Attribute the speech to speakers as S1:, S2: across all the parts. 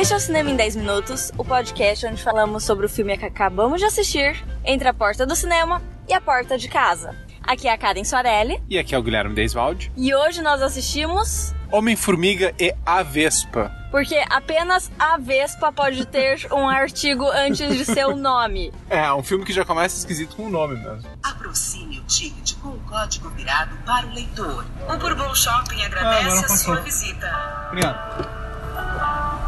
S1: Este é o Cinema em 10 Minutos, o podcast onde falamos sobre o filme que acabamos de assistir, Entre a Porta do Cinema e a Porta de Casa. Aqui é a Karen Soarelli.
S2: E aqui é o Guilherme Deisvalde.
S1: E hoje nós assistimos...
S2: Homem-Formiga e a Vespa.
S1: Porque apenas a Vespa pode ter um artigo antes de seu nome.
S2: É, um filme que já começa esquisito com o nome mesmo.
S3: Aproxime o ticket com o código virado para o leitor. O Bourbon Shopping agradece ah, a sua visita.
S2: Obrigado.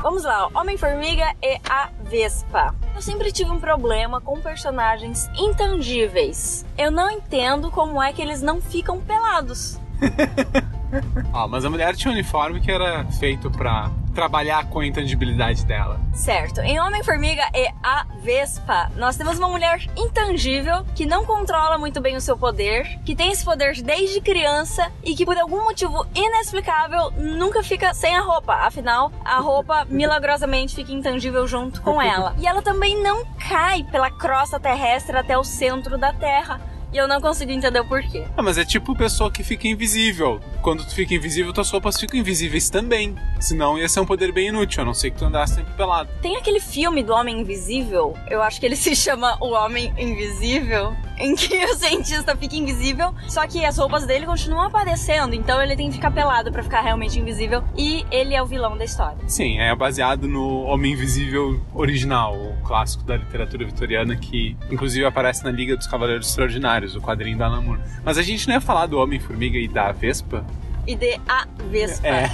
S1: Vamos lá, Homem-Formiga e a Vespa. Eu sempre tive um problema com personagens intangíveis. Eu não entendo como é que eles não ficam pelados.
S2: ah, mas a mulher tinha um uniforme que era feito pra trabalhar com a intangibilidade dela.
S1: Certo. Em Homem-Formiga e a Vespa, nós temos uma mulher intangível que não controla muito bem o seu poder, que tem esse poder desde criança e que por algum motivo inexplicável nunca fica sem a roupa. Afinal, a roupa milagrosamente fica intangível junto com ela. E ela também não cai pela crosta terrestre até o centro da Terra e eu não consigo entender o porquê.
S2: Ah, mas é tipo pessoa que fica invisível. Quando tu fica invisível, tuas roupas ficam invisíveis também. Senão ia ser um poder bem inútil, a não ser que tu andasse sempre pelado.
S1: Tem aquele filme do Homem Invisível, eu acho que ele se chama O Homem Invisível, em que o cientista fica invisível, só que as roupas dele continuam aparecendo, então ele tem que ficar pelado para ficar realmente invisível e ele é o vilão da história.
S2: Sim, é baseado no Homem Invisível original, o clássico da literatura vitoriana que inclusive aparece na Liga dos Cavaleiros Extraordinários o quadrinho da Alan Moore. Mas a gente não ia falar do Homem-Formiga e da Vespa?
S1: E de A Vespa.
S2: É.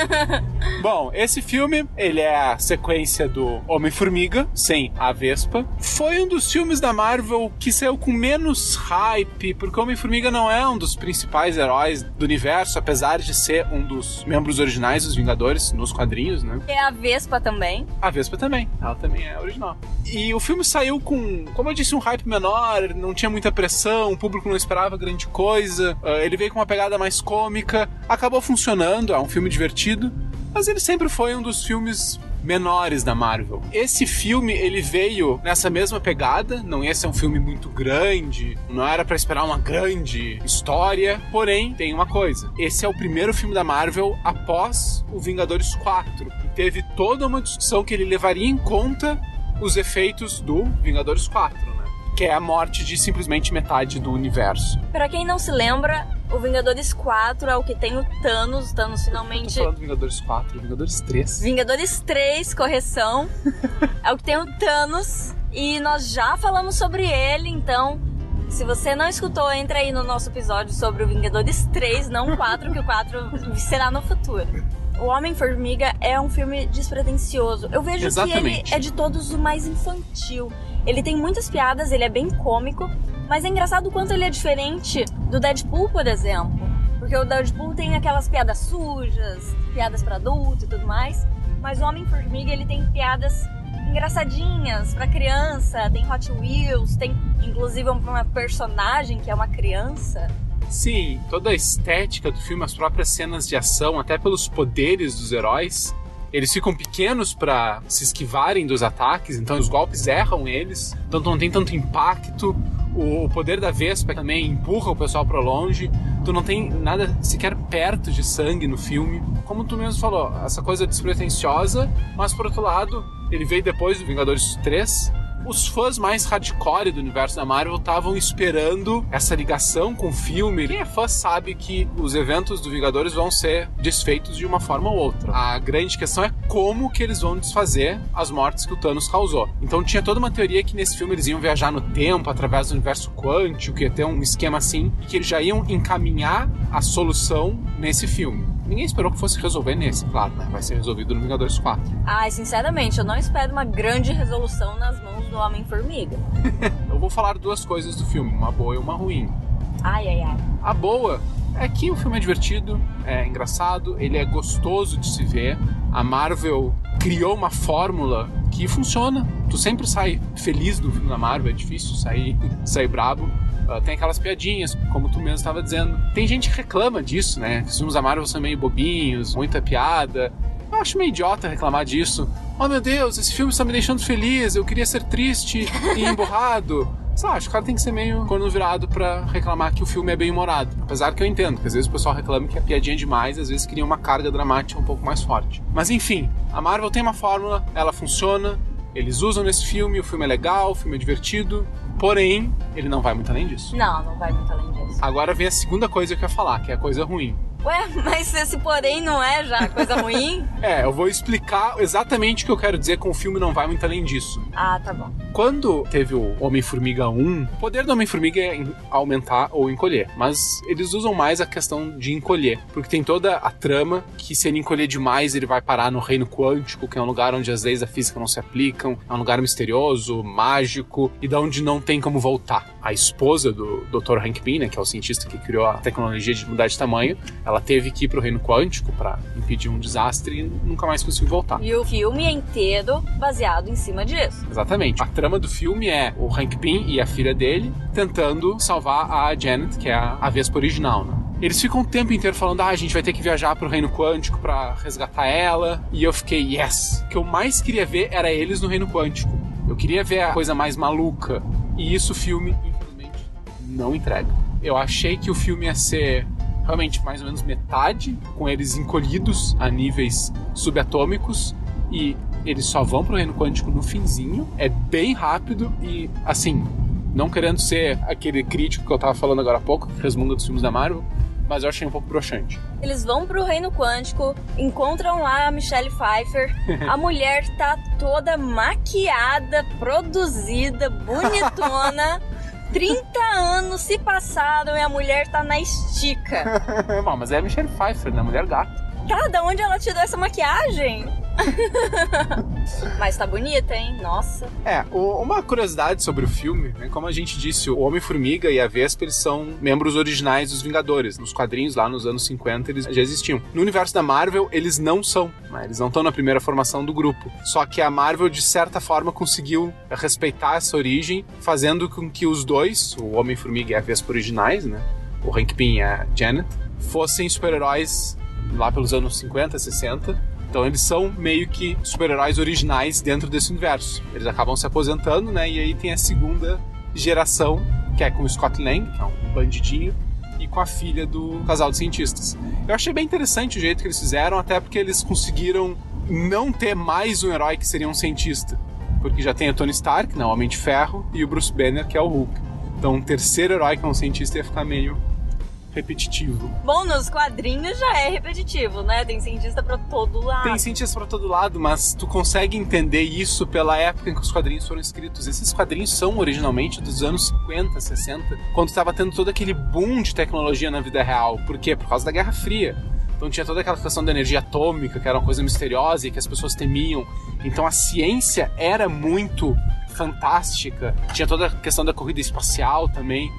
S2: Bom, esse filme, ele é a sequência do Homem-Formiga, sem a Vespa. Foi um dos filmes da Marvel que saiu com menos hype, porque Homem-Formiga não é um dos principais heróis do universo, apesar de ser um dos membros originais dos Vingadores nos quadrinhos, né?
S1: É a Vespa também.
S2: A Vespa também, ela também é original. E o filme saiu com, como eu disse, um hype menor, não tinha muita pressão, o público não esperava grande coisa. Uh, ele veio com uma pegada mais cômica acabou funcionando, é um filme divertido, mas ele sempre foi um dos filmes menores da Marvel. Esse filme ele veio nessa mesma pegada, não ia ser um filme muito grande, não era para esperar uma grande história, porém tem uma coisa. Esse é o primeiro filme da Marvel após o Vingadores 4 e teve toda uma discussão que ele levaria em conta os efeitos do Vingadores 4, né? Que é a morte de simplesmente metade do universo.
S1: Para quem não se lembra, o Vingadores 4 é o que tem o Thanos. O Thanos finalmente.
S2: Eu tô falando Vingadores 4, Vingadores 3.
S1: Vingadores 3, correção. é o que tem o Thanos. E nós já falamos sobre ele, então. Se você não escutou, entra aí no nosso episódio sobre o Vingadores 3, não o 4, que o 4 será no futuro. O Homem-Formiga é um filme despretensioso. Eu vejo
S2: Exatamente.
S1: que ele é de todos o mais infantil. Ele tem muitas piadas, ele é bem cômico, mas é engraçado o quanto ele é diferente do Deadpool, por exemplo. Porque o Deadpool tem aquelas piadas sujas, piadas para adulto e tudo mais. Mas o Homem-Formiga, ele tem piadas engraçadinhas para criança, tem Hot Wheels, tem inclusive uma personagem que é uma criança.
S2: Sim, toda a estética do filme, as próprias cenas de ação, até pelos poderes dos heróis, eles ficam pequenos para se esquivarem dos ataques, então os golpes erram eles, então não tem tanto impacto. O poder da Vespa também empurra o pessoal para longe. Tu não tem nada sequer perto de sangue no filme. Como tu mesmo falou, essa coisa despretensiosa, mas por outro lado, ele veio depois do Vingadores 3, os fãs mais hardcore do universo da Marvel estavam esperando essa ligação com o filme. Quem é fã sabe que os eventos do Vingadores vão ser desfeitos de uma forma ou outra. A grande questão é como que eles vão desfazer as mortes que o Thanos causou. Então tinha toda uma teoria que nesse filme eles iam viajar no tempo através do universo quântico, que ia ter um esquema assim, e que eles já iam encaminhar a solução nesse filme. Ninguém esperou que fosse resolver nesse, claro, né? Vai ser resolvido no Vingadores 4.
S1: Ai, sinceramente, eu não espero uma grande resolução nas mãos do Homem-Formiga.
S2: eu vou falar duas coisas do filme, uma boa e uma ruim.
S1: Ai, ai, ai.
S2: A boa é que o filme é divertido, é engraçado, ele é gostoso de se ver. A Marvel criou uma fórmula que funciona. Tu sempre sai feliz do filme da Marvel, é difícil sair, sair brabo. Uh, tem aquelas piadinhas, como tu mesmo estava dizendo. Tem gente que reclama disso, né? Os filmes da Marvel são meio bobinhos, muita piada. Eu acho meio idiota reclamar disso. Oh meu Deus, esse filme está me deixando feliz, eu queria ser triste e emburrado. sei lá, acho que o cara tem que ser meio corno virado pra reclamar que o filme é bem humorado. Apesar que eu entendo, que às vezes o pessoal reclama que a piadinha é demais, às vezes cria uma carga dramática um pouco mais forte. Mas enfim, a Marvel tem uma fórmula, ela funciona, eles usam nesse filme, o filme é legal, o filme é divertido, porém, ele não vai muito além disso.
S1: Não, não vai muito além disso.
S2: Agora vem a segunda coisa que eu ia falar, que é a coisa ruim.
S1: Ué, mas esse porém não é já coisa ruim?
S2: É, eu vou explicar exatamente o que eu quero dizer com o filme não vai muito além disso.
S1: ah, tá bom.
S2: Quando teve o Homem-Formiga 1, o poder do Homem-Formiga é aumentar ou encolher. Mas eles usam mais a questão de encolher. Porque tem toda a trama que se ele encolher demais, ele vai parar no reino quântico, que é um lugar onde as leis da física não se aplicam. É um lugar misterioso, mágico, e da onde não tem como voltar. A esposa do Dr. Hank Pym, né, que é o cientista que criou a tecnologia de mudar de tamanho, ela teve que ir pro reino quântico para impedir um desastre e nunca mais conseguiu voltar.
S1: E o filme é inteiro baseado em cima disso.
S2: Exatamente. A trama do filme é o Hank Pym e a filha dele tentando salvar a Janet, que é a, a Vespa original, né? Eles ficam o tempo inteiro falando: ah, a gente vai ter que viajar pro Reino Quântico pra resgatar ela. E eu fiquei, yes! O que eu mais queria ver era eles no Reino Quântico. Eu queria ver a coisa mais maluca. E isso o filme, infelizmente, não entrega. Eu achei que o filme ia ser realmente mais ou menos metade, com eles encolhidos a níveis subatômicos e eles só vão pro reino quântico no finzinho. É bem rápido e, assim, não querendo ser aquele crítico que eu tava falando agora há pouco, que resmunga dos filmes da Marvel, mas eu achei um pouco broxante.
S1: Eles vão pro reino quântico, encontram lá a Michelle Pfeiffer. A mulher tá toda maquiada, produzida, bonitona. 30 anos se passaram e a mulher tá na estica.
S2: Bom, mas é a Michelle Pfeiffer, né? Mulher gato.
S1: Tá, da onde ela tirou essa maquiagem? Mas tá bonita, hein? Nossa.
S2: É, o- uma curiosidade sobre o filme, né? Como a gente disse, o Homem-Formiga e a Vespa, eles são membros originais dos Vingadores. Nos quadrinhos, lá nos anos 50, eles já existiam. No universo da Marvel, eles não são, né? Eles não estão na primeira formação do grupo. Só que a Marvel, de certa forma, conseguiu respeitar essa origem, fazendo com que os dois, o Homem-Formiga e a Vespa originais, né? O Hank Pym e a Janet, fossem super-heróis lá pelos anos 50, 60. Então eles são meio que super-heróis originais dentro desse universo. Eles acabam se aposentando, né? E aí tem a segunda geração, que é com o Scott Lang, que é um bandidinho, e com a filha do casal de cientistas. Eu achei bem interessante o jeito que eles fizeram, até porque eles conseguiram não ter mais um herói que seria um cientista. Porque já tem o Tony Stark, né, o Homem de Ferro, e o Bruce Banner, que é o Hulk. Então um terceiro herói que é um cientista ia ficar meio repetitivo.
S1: Bom, nos quadrinhos já é repetitivo, né? Tem cientista pra todo lado.
S2: Tem cientistas pra todo lado, mas tu consegue entender isso pela época em que os quadrinhos foram escritos. Esses quadrinhos são originalmente dos anos 50, 60, quando estava tendo todo aquele boom de tecnologia na vida real. Por quê? Por causa da Guerra Fria. Então tinha toda aquela questão da energia atômica, que era uma coisa misteriosa e que as pessoas temiam. Então a ciência era muito fantástica. Tinha toda a questão da corrida espacial também.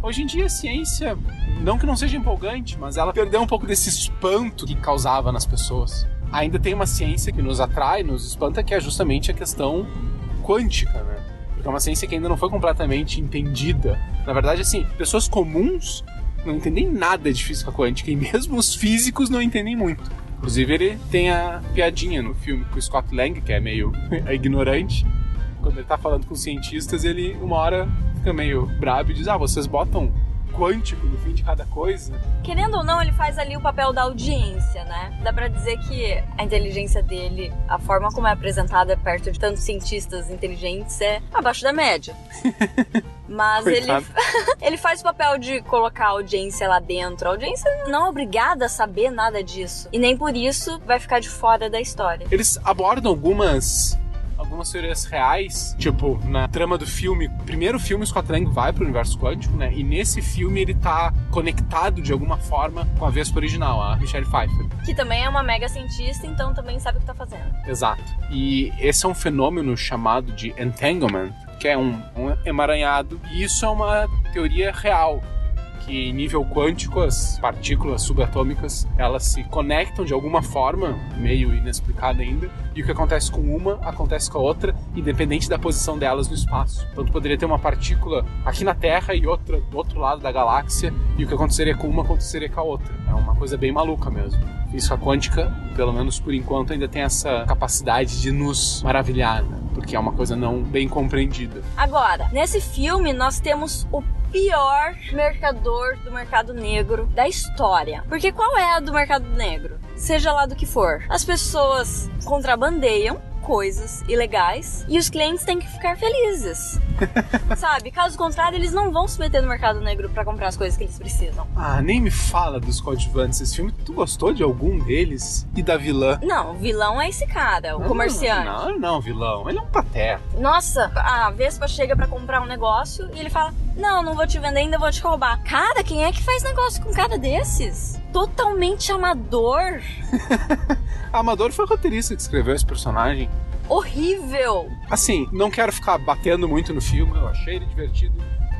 S2: Hoje em dia a ciência, não que não seja empolgante, mas ela perdeu um pouco desse espanto que causava nas pessoas. Ainda tem uma ciência que nos atrai, nos espanta, que é justamente a questão quântica, né? Porque é uma ciência que ainda não foi completamente entendida. Na verdade, assim, pessoas comuns não entendem nada de física quântica e mesmo os físicos não entendem muito. Inclusive, ele tem a piadinha no filme com o Scott Lang, que é meio ignorante. Quando ele tá falando com cientistas, ele uma hora fica meio brabo e diz: Ah, vocês botam quântico no fim de cada coisa?
S1: Querendo ou não, ele faz ali o papel da audiência, né? Dá pra dizer que a inteligência dele, a forma como é apresentada perto de tantos cientistas inteligentes é abaixo da média. Mas ele, ele faz o papel de colocar a audiência lá dentro. A audiência não é obrigada a saber nada disso. E nem por isso vai ficar de fora da história.
S2: Eles abordam algumas algumas teorias reais, tipo, na trama do filme, primeiro filme Scott Lang vai pro universo quântico, né? E nesse filme ele tá conectado de alguma forma com a Vespa original, a Michelle Pfeiffer.
S1: Que também é uma mega cientista, então também sabe o que tá fazendo.
S2: Exato. E esse é um fenômeno chamado de entanglement, que é um, um emaranhado, e isso é uma teoria real, que em nível quântico as partículas subatômicas elas se conectam de alguma forma, meio inexplicada ainda, e o que acontece com uma acontece com a outra, independente da posição delas no espaço. Então tu poderia ter uma partícula aqui na Terra e outra do outro lado da galáxia, e o que aconteceria com uma aconteceria com a outra. É uma coisa bem maluca mesmo. Física quântica, pelo menos por enquanto, ainda tem essa capacidade de nos maravilhar, né? porque é uma coisa não bem compreendida.
S1: Agora, nesse filme nós temos o pior mercador do mercado negro da história. Porque qual é a do mercado negro? Seja lá do que for. As pessoas contrabandeiam coisas ilegais e os clientes têm que ficar felizes. Sabe? Caso contrário, eles não vão se meter no mercado negro para comprar as coisas que eles precisam.
S2: Ah, nem me fala dos coadjuvantes desse filme. Tu gostou de algum deles? E da vilã?
S1: Não, o vilão é esse cara, o
S2: não,
S1: comerciante.
S2: Não, não, vilão. Ele é um pateta.
S1: Nossa, a Vespa chega para comprar um negócio e ele fala: Não, não vou te vender, ainda vou te roubar. Cara, quem é que faz negócio com um cara desses? Totalmente amador.
S2: Amador foi o roteirista que escreveu esse personagem.
S1: Horrível!
S2: Assim, não quero ficar batendo muito no filme, eu achei ele divertido.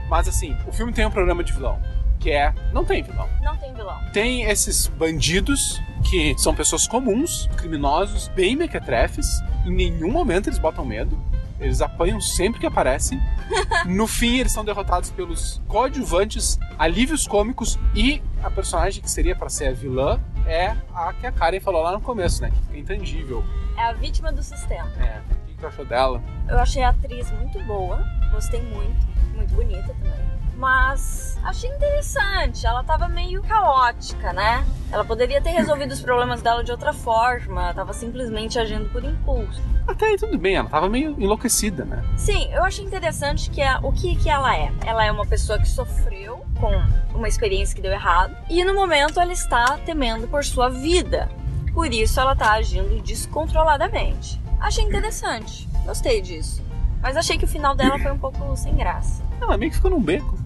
S2: Mas assim, o filme tem um problema de vilão. Que é. Não tem vilão.
S1: Não tem vilão.
S2: Tem esses bandidos que são pessoas comuns, criminosos, bem mequetrefes. Em nenhum momento eles botam medo. Eles apanham sempre que aparecem. No fim, eles são derrotados pelos coadjuvantes, alívios cômicos e a personagem que seria para ser a vilã é a que a Karen falou lá no começo, né? Que fica intangível.
S1: É a vítima do sistema.
S2: É. O que você achou dela?
S1: Eu achei a atriz muito boa. Gostei muito. Muito bonita também. Mas achei interessante. Ela tava meio caótica, né? Ela poderia ter resolvido os problemas dela de outra forma. Tava simplesmente agindo por impulso.
S2: Até aí tudo bem, ela tava meio enlouquecida, né?
S1: Sim, eu achei interessante que a, o que, que ela é. Ela é uma pessoa que sofreu com uma experiência que deu errado e no momento ela está temendo por sua vida. Por isso ela tá agindo descontroladamente. Achei interessante, gostei disso. Mas achei que o final dela foi um pouco sem graça.
S2: Ela meio que ficou num beco.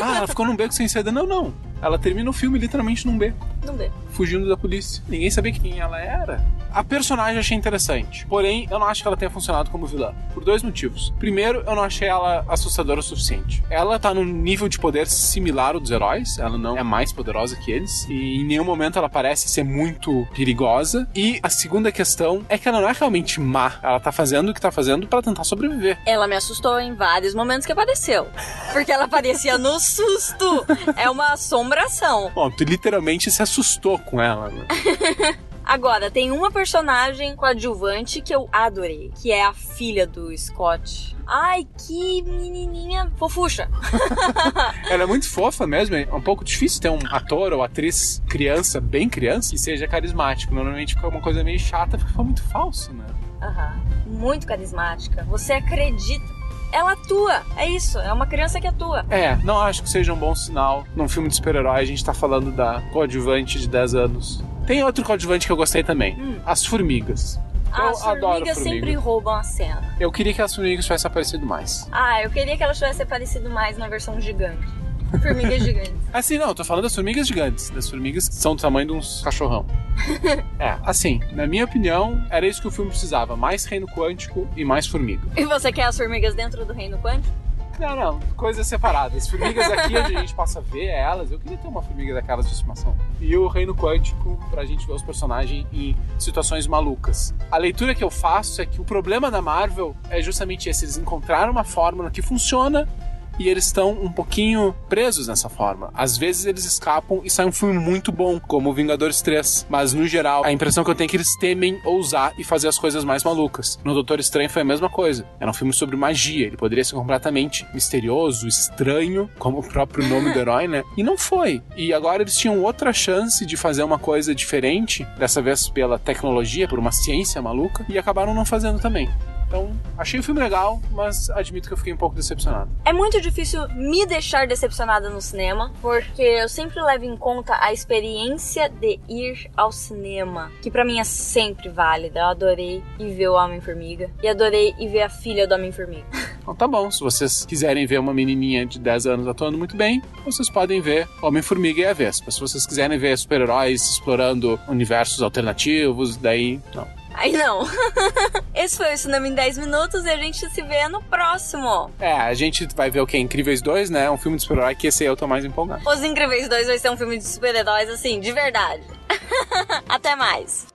S2: Ah, ela ficou num beco sem saída. Não, não. Ela termina o filme literalmente num beco.
S1: Num beco.
S2: Fugindo da polícia. Ninguém sabia quem ela era. A personagem eu achei interessante. Porém, eu não acho que ela tenha funcionado como vilã. Por dois motivos. Primeiro, eu não achei ela assustadora o suficiente. Ela tá num nível de poder similar ao dos heróis. Ela não é mais poderosa que eles. E em nenhum momento ela parece ser muito perigosa. E a segunda questão é que ela não é realmente má. Ela tá fazendo o que tá fazendo para tentar sobreviver.
S1: Ela me assustou em vários momentos que apareceu. Porque ela aparecia no susto. É uma assombração.
S2: Bom, tu literalmente se assustou com ela, né?
S1: Agora, tem uma personagem coadjuvante que eu adorei, que é a filha do Scott. Ai, que menininha fofucha.
S2: Ela é muito fofa mesmo. É um pouco difícil ter um ator ou atriz criança, bem criança, que seja carismático. Normalmente fica uma coisa meio chata porque foi muito falso, né?
S1: Aham. Muito carismática. Você acredita ela atua. É isso, é uma criança que atua.
S2: É, não acho que seja um bom sinal. Num filme de super-herói, a gente tá falando da coadjuvante de 10 anos. Tem outro coadjuvante que eu gostei também:
S1: Hum.
S2: As Formigas.
S1: Ah,
S2: eu
S1: as formigas
S2: formiga.
S1: sempre roubam a cena.
S2: Eu queria que as formigas tivessem aparecido mais.
S1: Ah, eu queria que ela tivesse aparecido mais na versão gigante. Formigas gigantes.
S2: Assim, não, eu tô falando das formigas gigantes. Das formigas que são do tamanho de uns cachorrão. é, assim, na minha opinião, era isso que o filme precisava: mais reino quântico e mais formiga.
S1: E você quer as formigas dentro do reino quântico?
S2: Não, não, coisas separadas. Formigas aqui onde a gente possa ver elas, eu queria ter uma formiga daquelas de estimação. E o reino quântico pra gente ver os personagens em situações malucas. A leitura que eu faço é que o problema da Marvel é justamente esse: eles encontraram uma fórmula que funciona. E eles estão um pouquinho presos nessa forma. Às vezes eles escapam e sai um filme muito bom, como Vingadores 3. Mas no geral, a impressão que eu tenho é que eles temem ousar e fazer as coisas mais malucas. No Doutor Estranho foi a mesma coisa. Era um filme sobre magia. Ele poderia ser completamente misterioso, estranho, como o próprio nome do herói, né? E não foi. E agora eles tinham outra chance de fazer uma coisa diferente, dessa vez pela tecnologia, por uma ciência maluca, e acabaram não fazendo também. Então, achei o filme legal, mas admito que eu fiquei um pouco decepcionado.
S1: É muito difícil me deixar decepcionada no cinema, porque eu sempre levo em conta a experiência de ir ao cinema, que pra mim é sempre válida. Eu adorei ir ver o Homem-Formiga e adorei ir ver a filha do Homem-Formiga.
S2: Então tá bom, se vocês quiserem ver uma menininha de 10 anos atuando muito bem, vocês podem ver Homem-Formiga e a Vespa. Se vocês quiserem ver super-heróis explorando universos alternativos, daí não.
S1: Aí não. Esse foi o Cinema em 10 Minutos e a gente se vê no próximo.
S2: É, a gente vai ver o que? Incríveis 2, né? Um filme de super-herói que esse aí eu tô mais empolgado.
S1: Os Incríveis 2 vai ser um filme de super-heróis, assim, de verdade. Até mais.